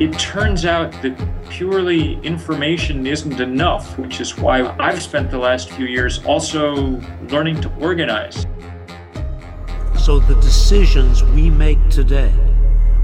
It turns out that purely information isn't enough, which is why I've spent the last few years also learning to organize. So the decisions we make today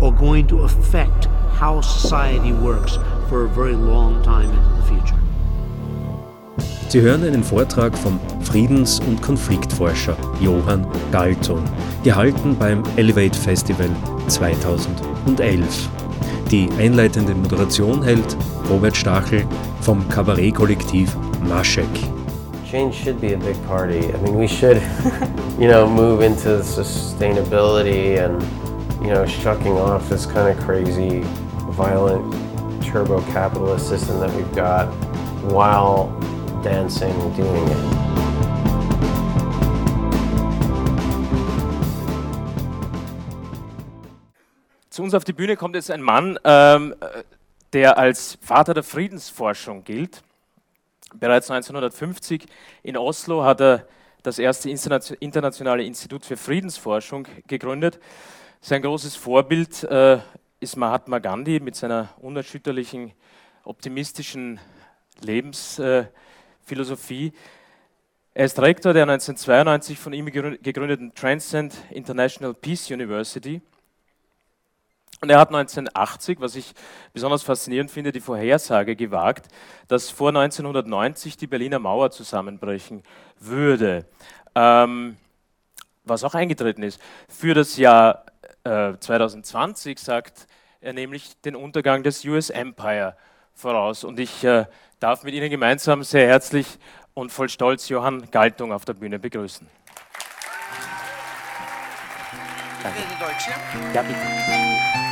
are going to affect how society works for a very long time into the future. Sie hören einen Vortrag vom Friedens- und Konfliktforscher Johann Galton, gehalten beim Elevate Festival 2011. Die einleitende Moderation hält Robert Stachel vom Kabarettkollektiv Maschek. Change should be a big party. I mean, we should, you know, move into sustainability and, you know, shucking off this kind of crazy, violent, turbo capitalist system that we've got while dancing, and doing it. Uns auf die Bühne kommt jetzt ein Mann, ähm, der als Vater der Friedensforschung gilt. Bereits 1950 in Oslo hat er das erste internationale Institut für Friedensforschung gegründet. Sein großes Vorbild äh, ist Mahatma Gandhi mit seiner unerschütterlichen, optimistischen Lebensphilosophie. Er ist Rektor der 1992 von ihm gegründeten Transcend International Peace University und er hat 1980, was ich besonders faszinierend finde, die Vorhersage gewagt, dass vor 1990 die Berliner Mauer zusammenbrechen würde. Ähm, was auch eingetreten ist. Für das Jahr äh, 2020 sagt er nämlich den Untergang des US Empire voraus. Und ich äh, darf mit Ihnen gemeinsam sehr herzlich und voll Stolz Johann Galtung auf der Bühne begrüßen. Danke. Ja, bitte.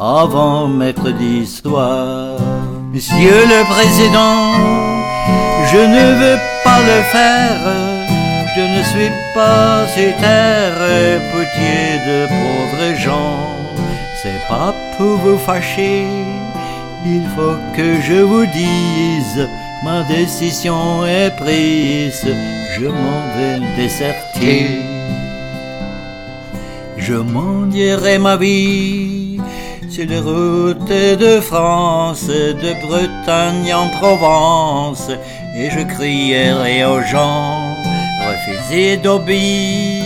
avant mercredi soir. Monsieur le Président, je ne veux pas le faire je ne suis pas sur terre, potier de pauvres gens. C'est pas pour vous fâcher, il faut que je vous dise, ma décision est prise, je m'en vais déserter. Je m'en dirai ma vie sur les routes de France, de Bretagne en Provence, et je crierai aux gens Refusez d'obéir,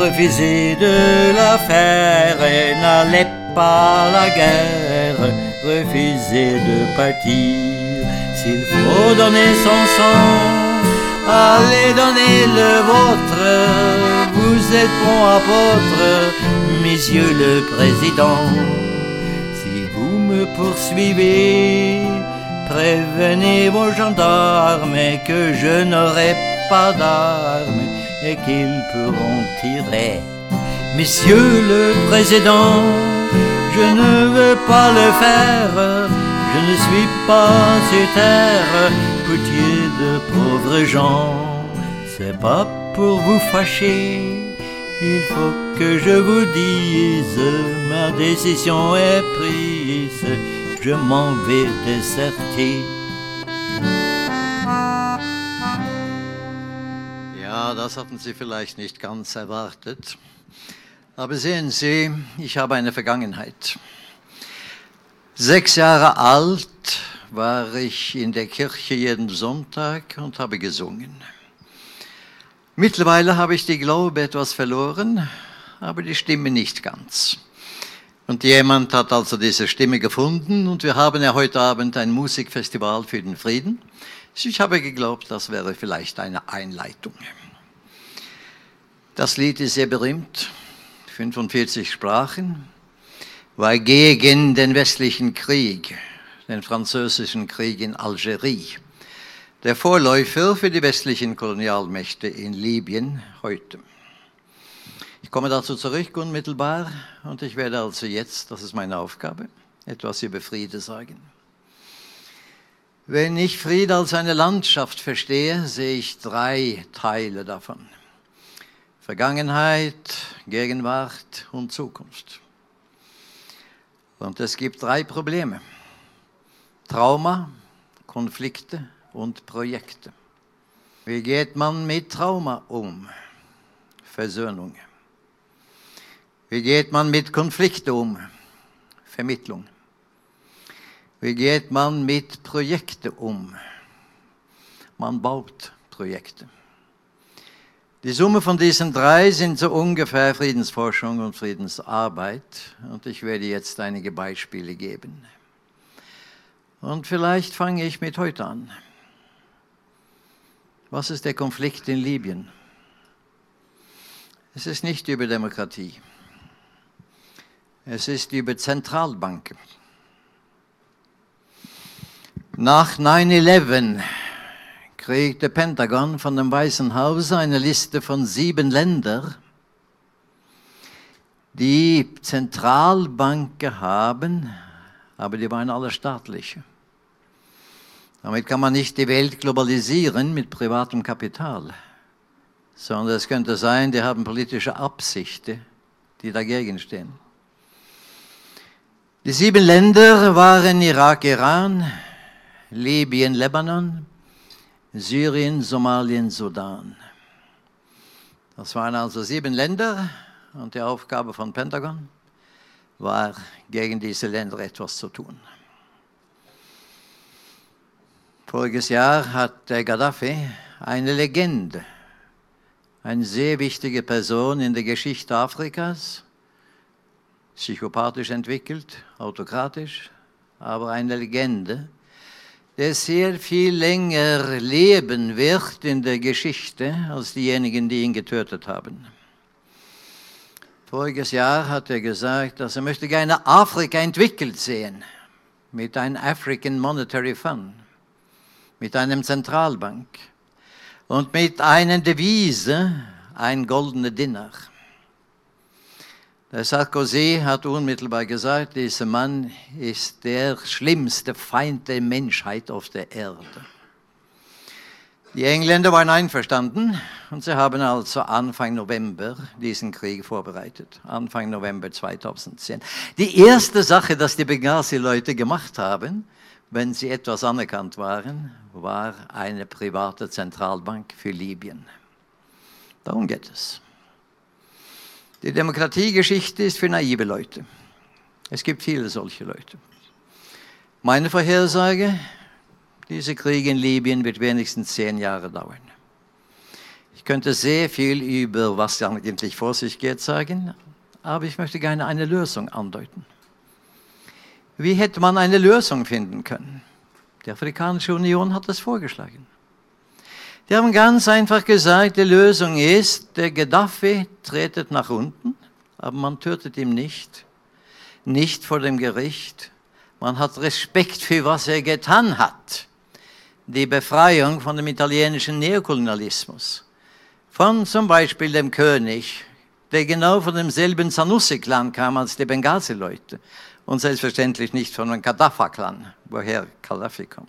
refusez de la faire, et n'allez pas à la guerre, refusez de partir. S'il faut donner son sang, allez donner le vôtre, vous êtes bon apôtre, Monsieur le Président. Si vous me poursuivez, prévenez vos gendarmes que je n'aurai pas d'armes et qu'ils pourront tirer. Monsieur le Président, je ne veux pas le faire, je ne suis pas sur terre, poutier de pauvres gens. C'est pas pour vous fâcher, il faut que je vous dise, ma décision est prise, je m'en vais déserter. das hatten Sie vielleicht nicht ganz erwartet. Aber sehen Sie, ich habe eine Vergangenheit. Sechs Jahre alt war ich in der Kirche jeden Sonntag und habe gesungen. Mittlerweile habe ich die Glaube etwas verloren, aber die Stimme nicht ganz. Und jemand hat also diese Stimme gefunden und wir haben ja heute Abend ein Musikfestival für den Frieden. Ich habe geglaubt, das wäre vielleicht eine Einleitung. Das Lied ist sehr berühmt, 45 Sprachen, war gegen den westlichen Krieg, den französischen Krieg in Algerie, der Vorläufer für die westlichen Kolonialmächte in Libyen heute. Ich komme dazu zurück unmittelbar und ich werde also jetzt, das ist meine Aufgabe, etwas über Friede sagen. Wenn ich Friede als eine Landschaft verstehe, sehe ich drei Teile davon. Vergangenheit, Gegenwart und Zukunft. Und es gibt drei Probleme. Trauma, Konflikte und Projekte. Wie geht man mit Trauma um? Versöhnung. Wie geht man mit Konflikten um? Vermittlung. Wie geht man mit Projekten um? Man baut Projekte. Die Summe von diesen drei sind so ungefähr Friedensforschung und Friedensarbeit. Und ich werde jetzt einige Beispiele geben. Und vielleicht fange ich mit heute an. Was ist der Konflikt in Libyen? Es ist nicht über Demokratie. Es ist über Zentralbanken. Nach 9-11 kriegte Pentagon von dem Weißen Haus eine Liste von sieben Ländern, die Zentralbanken haben, aber die waren alle staatliche. Damit kann man nicht die Welt globalisieren mit privatem Kapital, sondern es könnte sein, die haben politische Absichten, die dagegen stehen. Die sieben Länder waren Irak, Iran, Libyen, Lebanon, Syrien, Somalien, Sudan. Das waren also sieben Länder und die Aufgabe von Pentagon war, gegen diese Länder etwas zu tun. Voriges Jahr hat der Gaddafi eine Legende, eine sehr wichtige Person in der Geschichte Afrikas, psychopathisch entwickelt, autokratisch, aber eine Legende, der sehr viel länger leben wird in der Geschichte als diejenigen, die ihn getötet haben. Voriges Jahr hat er gesagt, dass er möchte gerne Afrika entwickelt sehen mit einem African Monetary Fund, mit einem Zentralbank und mit einer Devise, ein goldener Dinar. Der Sarkozy hat unmittelbar gesagt, dieser Mann ist der schlimmste Feind der Menschheit auf der Erde. Die Engländer waren einverstanden und sie haben also Anfang November diesen Krieg vorbereitet. Anfang November 2010. Die erste Sache, dass die Benghazi-Leute gemacht haben, wenn sie etwas anerkannt waren, war eine private Zentralbank für Libyen. Darum geht es. Die Demokratiegeschichte ist für naive Leute. Es gibt viele solche Leute. Meine Vorhersage, dieser Krieg in Libyen wird wenigstens zehn Jahre dauern. Ich könnte sehr viel über, was eigentlich vor sich geht, sagen, aber ich möchte gerne eine Lösung andeuten. Wie hätte man eine Lösung finden können? Die Afrikanische Union hat das vorgeschlagen. Die haben ganz einfach gesagt, die Lösung ist, der Gaddafi tretet nach unten, aber man tötet ihn nicht, nicht vor dem Gericht. Man hat Respekt für was er getan hat. Die Befreiung von dem italienischen Neokolonialismus, von zum Beispiel dem König, der genau von demselben Sanussi-Clan kam als die Benghazi-Leute und selbstverständlich nicht von dem Gaddafi-Clan, woher Gaddafi kommt.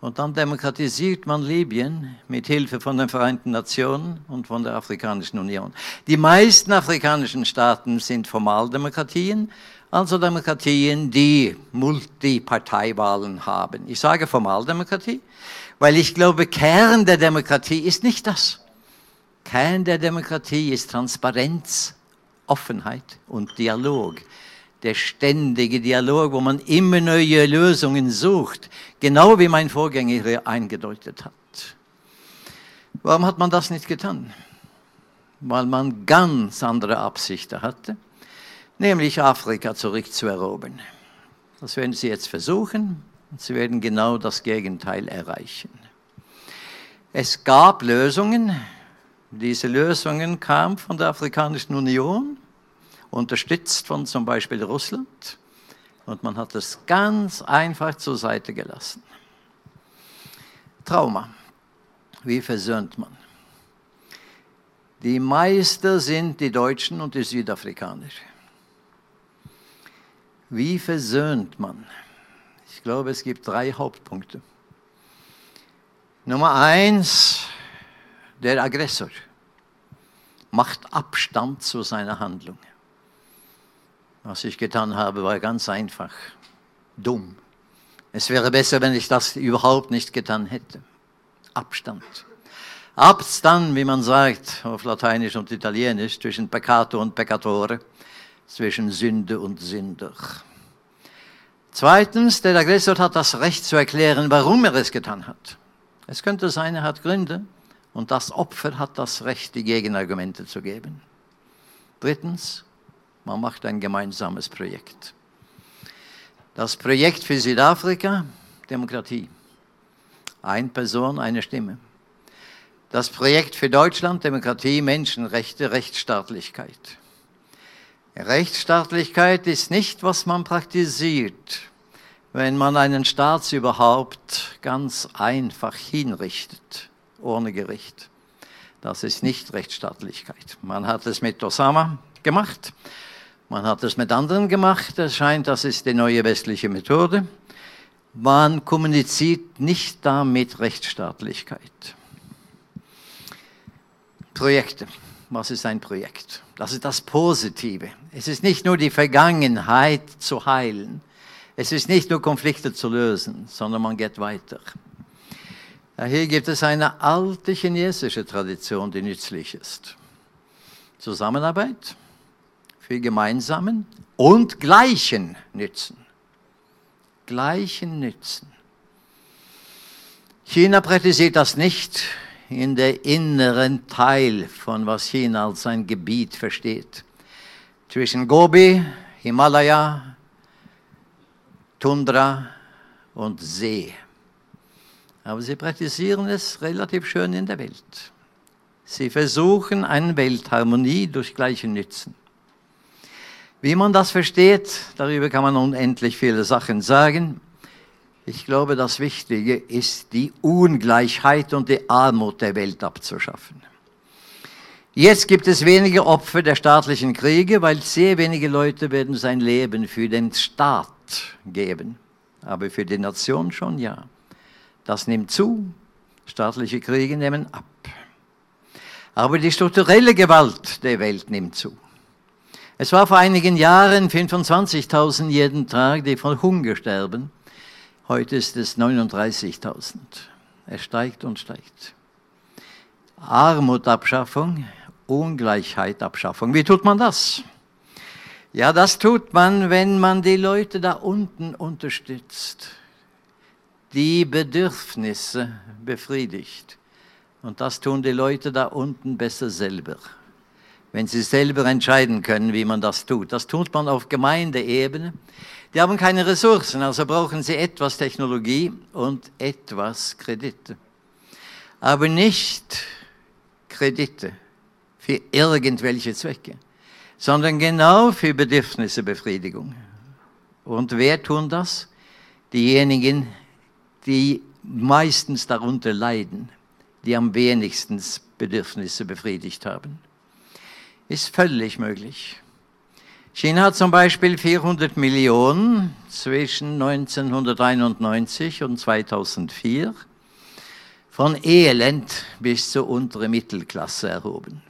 Und dann demokratisiert man Libyen mit Hilfe von den Vereinten Nationen und von der Afrikanischen Union. Die meisten afrikanischen Staaten sind Formaldemokratien, also Demokratien, die Multiparteiwahlen haben. Ich sage Formaldemokratie, weil ich glaube, Kern der Demokratie ist nicht das. Kern der Demokratie ist Transparenz, Offenheit und Dialog der ständige Dialog, wo man immer neue Lösungen sucht, genau wie mein Vorgänger hier eingedeutet hat. Warum hat man das nicht getan? Weil man ganz andere Absichten hatte, nämlich Afrika zurückzuerobern. Das werden sie jetzt versuchen und sie werden genau das Gegenteil erreichen. Es gab Lösungen, diese Lösungen kamen von der Afrikanischen Union unterstützt von zum Beispiel Russland. Und man hat es ganz einfach zur Seite gelassen. Trauma. Wie versöhnt man? Die Meister sind die Deutschen und die Südafrikaner. Wie versöhnt man? Ich glaube, es gibt drei Hauptpunkte. Nummer eins, der Aggressor macht Abstand zu seiner Handlung. Was ich getan habe, war ganz einfach. Dumm. Es wäre besser, wenn ich das überhaupt nicht getan hätte. Abstand. Abstand, wie man sagt auf Lateinisch und Italienisch, zwischen Peccato und Peccatore, zwischen Sünde und Sünder. Zweitens, der Aggressor hat das Recht zu erklären, warum er es getan hat. Es könnte sein, er hat Gründe und das Opfer hat das Recht, die Gegenargumente zu geben. Drittens, man macht ein gemeinsames Projekt. Das Projekt für Südafrika, Demokratie. Eine Person, eine Stimme. Das Projekt für Deutschland, Demokratie, Menschenrechte, Rechtsstaatlichkeit. Rechtsstaatlichkeit ist nicht, was man praktisiert, wenn man einen Staatsüberhaupt ganz einfach hinrichtet, ohne Gericht. Das ist nicht Rechtsstaatlichkeit. Man hat es mit Osama gemacht, man hat es mit anderen gemacht. Es scheint, das ist die neue westliche Methode. Man kommuniziert nicht damit Rechtsstaatlichkeit. Projekte. Was ist ein Projekt? Das ist das Positive. Es ist nicht nur die Vergangenheit zu heilen. Es ist nicht nur Konflikte zu lösen, sondern man geht weiter. Hier gibt es eine alte chinesische Tradition, die nützlich ist. Zusammenarbeit für gemeinsamen und gleichen Nützen. Gleichen Nützen. China praktisiert das nicht in der inneren Teil von was China als ein Gebiet versteht. Zwischen Gobi, Himalaya, Tundra und See. Aber sie praktisieren es relativ schön in der Welt. Sie versuchen eine Weltharmonie durch gleiche Nützen. Wie man das versteht, darüber kann man unendlich viele Sachen sagen. Ich glaube, das Wichtige ist, die Ungleichheit und die Armut der Welt abzuschaffen. Jetzt gibt es weniger Opfer der staatlichen Kriege, weil sehr wenige Leute werden sein Leben für den Staat geben. Aber für die Nation schon ja. Das nimmt zu, staatliche Kriege nehmen ab. Aber die strukturelle Gewalt der Welt nimmt zu. Es war vor einigen Jahren 25.000 jeden Tag, die von Hunger sterben. Heute ist es 39.000. Es steigt und steigt. Armutabschaffung, Ungleichheitabschaffung. Wie tut man das? Ja, das tut man, wenn man die Leute da unten unterstützt, die Bedürfnisse befriedigt. Und das tun die Leute da unten besser selber, wenn sie selber entscheiden können, wie man das tut. Das tut man auf Gemeindeebene. Die haben keine Ressourcen, also brauchen sie etwas Technologie und etwas Kredite. Aber nicht Kredite für irgendwelche Zwecke, sondern genau für Bedürfnissebefriedigung. Und wer tun das? Diejenigen, die meistens darunter leiden, die am wenigsten Bedürfnisse befriedigt haben. Ist völlig möglich. China hat zum Beispiel 400 Millionen zwischen 1991 und 2004 von Elend bis zur unteren Mittelklasse erhoben.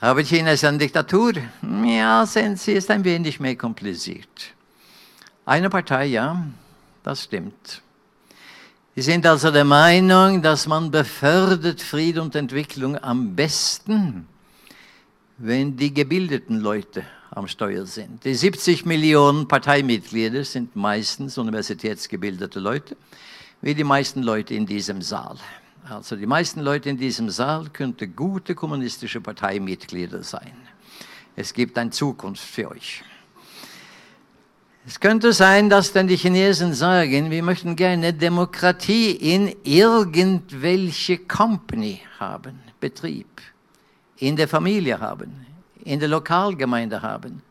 Aber China ist eine Diktatur? Ja, sehen Sie, ist ein wenig mehr kompliziert. Eine Partei, ja, das stimmt. Sie sind also der Meinung, dass man befördert Frieden und Entwicklung am besten, wenn die gebildeten Leute am Steuer sind. Die 70 Millionen Parteimitglieder sind meistens universitätsgebildete Leute, wie die meisten Leute in diesem Saal. Also die meisten Leute in diesem Saal könnten gute kommunistische Parteimitglieder sein. Es gibt eine Zukunft für euch. Es könnte sein, dass dann die Chinesen sagen, wir möchten gerne Demokratie in irgendwelche Company haben, Betrieb, in der Familie haben, in der Lokalgemeinde haben.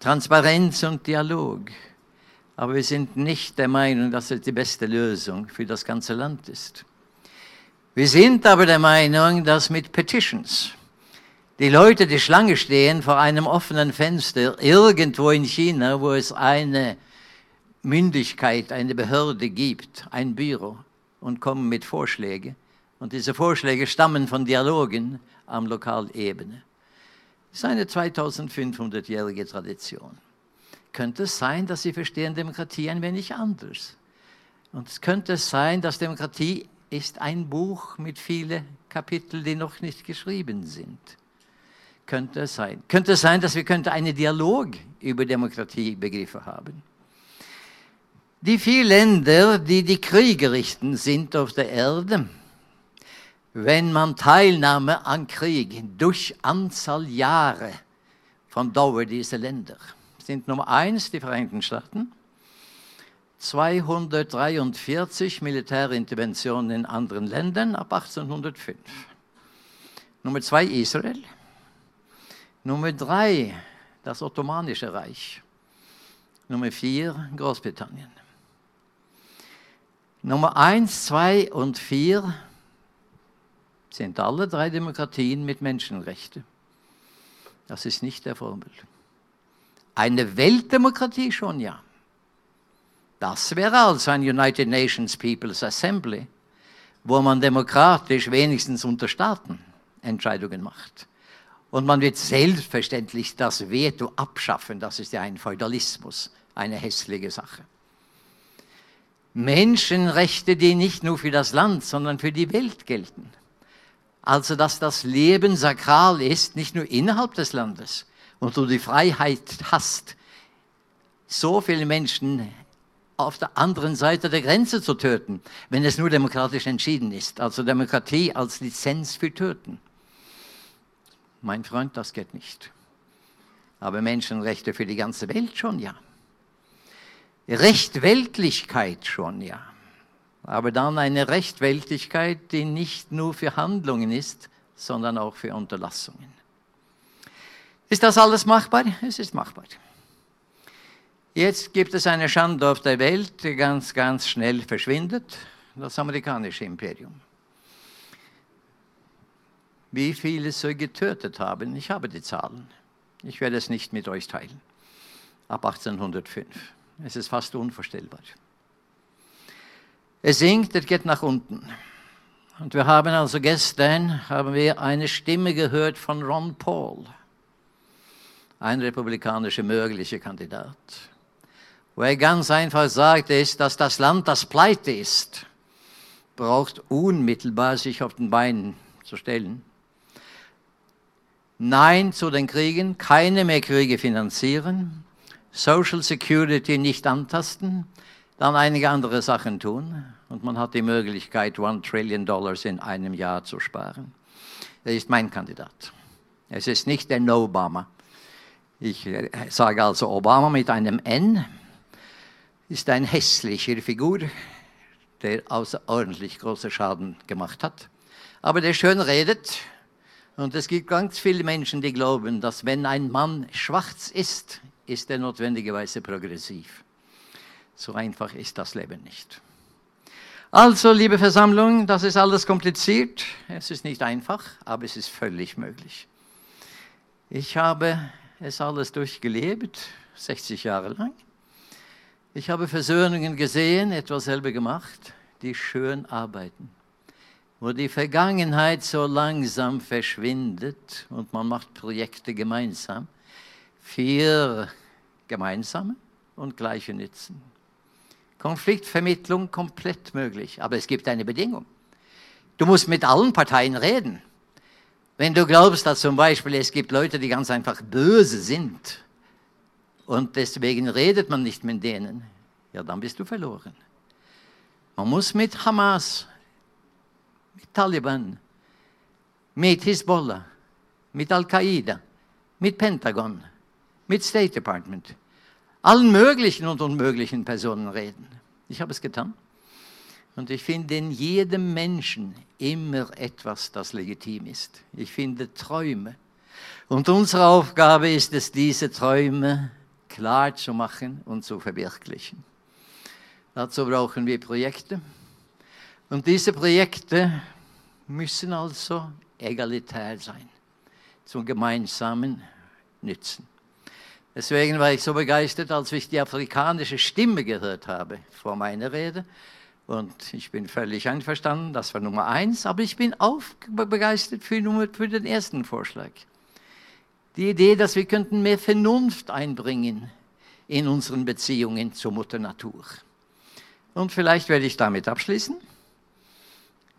Transparenz und Dialog. Aber wir sind nicht der Meinung, dass es die beste Lösung für das ganze Land ist. Wir sind aber der Meinung, dass mit Petitions die Leute, die Schlange stehen vor einem offenen Fenster irgendwo in China, wo es eine Mündigkeit eine Behörde gibt, ein Büro, und kommen mit Vorschlägen. Und diese Vorschläge stammen von Dialogen am Lokalebene. Das ist eine 2500-jährige Tradition. Könnte es sein, dass Sie verstehen Demokratie ein wenig anders? Und es könnte sein, dass Demokratie ist ein Buch mit vielen Kapiteln, die noch nicht geschrieben sind. Könnte es sein. Könnte es sein, dass wir könnte einen Dialog über Demokratie begriffen haben. Die vier Länder, die die Kriegerichten sind auf der Erde, wenn man Teilnahme an Krieg durch Anzahl Jahre von Dauer dieser Länder, sind Nummer eins die Vereinigten Staaten, 243 Militärinterventionen in anderen Ländern ab 1805. Nummer zwei Israel. Nummer drei das Ottomanische Reich. Nummer vier Großbritannien. Nummer eins, zwei und vier sind alle drei Demokratien mit Menschenrechten. Das ist nicht der Vorbild. Eine Weltdemokratie schon, ja. Das wäre also ein United Nations People's Assembly, wo man demokratisch wenigstens unter Staaten Entscheidungen macht. Und man wird selbstverständlich das Veto abschaffen. Das ist ja ein Feudalismus, eine hässliche Sache. Menschenrechte, die nicht nur für das Land, sondern für die Welt gelten. Also, dass das Leben sakral ist, nicht nur innerhalb des Landes und du die Freiheit hast, so viele Menschen auf der anderen Seite der Grenze zu töten, wenn es nur demokratisch entschieden ist. Also Demokratie als Lizenz für Töten. Mein Freund, das geht nicht. Aber Menschenrechte für die ganze Welt schon, ja. Rechtweltlichkeit schon, ja. Aber dann eine Rechtweltlichkeit, die nicht nur für Handlungen ist, sondern auch für Unterlassungen. Ist das alles machbar? Es ist machbar. Jetzt gibt es eine Schande auf der Welt, die ganz, ganz schnell verschwindet, das amerikanische Imperium. Wie viele sie getötet haben, ich habe die Zahlen. Ich werde es nicht mit euch teilen. Ab 1805. Es ist fast unvorstellbar. Es sinkt, es geht nach unten. Und wir haben also gestern haben wir eine Stimme gehört von Ron Paul, ein republikanischer möglicher Kandidat wo er ganz einfach sagt, ist, dass das Land, das pleite ist, braucht unmittelbar sich auf den Beinen zu stellen. Nein zu den Kriegen, keine mehr Kriege finanzieren, Social Security nicht antasten, dann einige andere Sachen tun und man hat die Möglichkeit, One Trillion Dollars in einem Jahr zu sparen. Er ist mein Kandidat. Es ist nicht der No-Obama. Ich äh, sage also Obama mit einem N, ist ein hässlicher Figur, der außerordentlich großen Schaden gemacht hat, aber der schön redet. Und es gibt ganz viele Menschen, die glauben, dass wenn ein Mann schwarz ist, ist er notwendigerweise progressiv. So einfach ist das Leben nicht. Also, liebe Versammlung, das ist alles kompliziert. Es ist nicht einfach, aber es ist völlig möglich. Ich habe es alles durchgelebt, 60 Jahre lang. Ich habe Versöhnungen gesehen, etwas selber gemacht, die schön arbeiten, wo die Vergangenheit so langsam verschwindet und man macht Projekte gemeinsam. Vier gemeinsame und gleiche Nützen. Konfliktvermittlung komplett möglich, aber es gibt eine Bedingung. Du musst mit allen Parteien reden. Wenn du glaubst, dass zum Beispiel es gibt Leute, die ganz einfach böse sind, und deswegen redet man nicht mit denen, ja, dann bist du verloren. Man muss mit Hamas, mit Taliban, mit Hisbollah, mit Al-Qaida, mit Pentagon, mit State Department, allen möglichen und unmöglichen Personen reden. Ich habe es getan. Und ich finde in jedem Menschen immer etwas, das legitim ist. Ich finde Träume. Und unsere Aufgabe ist es, diese Träume klar zu machen und zu verwirklichen. Dazu brauchen wir Projekte. Und diese Projekte müssen also egalitär sein, zum gemeinsamen Nützen. Deswegen war ich so begeistert, als ich die afrikanische Stimme gehört habe vor meiner Rede. Und ich bin völlig einverstanden, das war Nummer eins, aber ich bin auch begeistert für, für den ersten Vorschlag. Die Idee, dass wir könnten mehr Vernunft einbringen in unseren Beziehungen zur Mutter Natur. Und vielleicht werde ich damit abschließen.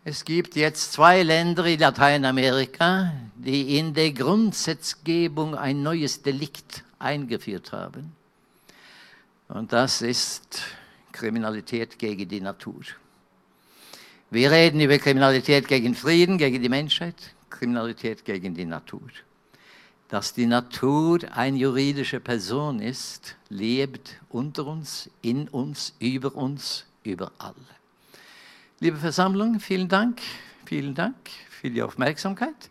Es gibt jetzt zwei Länder in Lateinamerika, die in der Grundgesetzgebung ein neues Delikt eingeführt haben. Und das ist Kriminalität gegen die Natur. Wir reden über Kriminalität gegen Frieden, gegen die Menschheit, Kriminalität gegen die Natur. Dass die Natur eine juridische Person ist, lebt unter uns, in uns, über uns, überall. Liebe Versammlung, vielen Dank, vielen Dank für die Aufmerksamkeit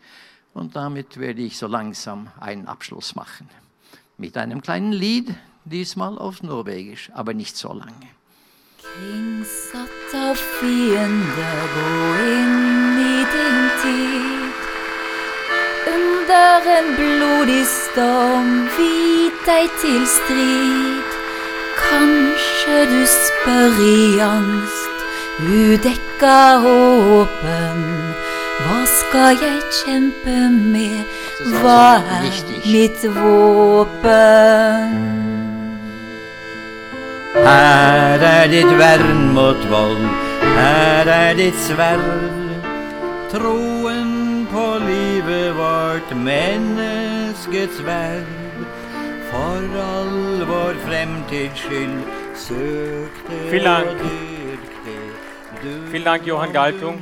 und damit werde ich so langsam einen Abschluss machen. Mit einem kleinen Lied, diesmal auf Norwegisch, aber nicht so lange. Kring satt av fiender gå inn i din tid. Under en blodig storm vit deg til strid. Kanskje du spør i angst udekka håpen. Hva skal jeg kjempe med? Er mitt våpen? Her er ditt vern mot vold, her er ditt sverd. Troen på livet vårt, menneskets verd. For all vår fremtids skyld søk det Vielen Dank. Vielen Dank, Johann Galtung.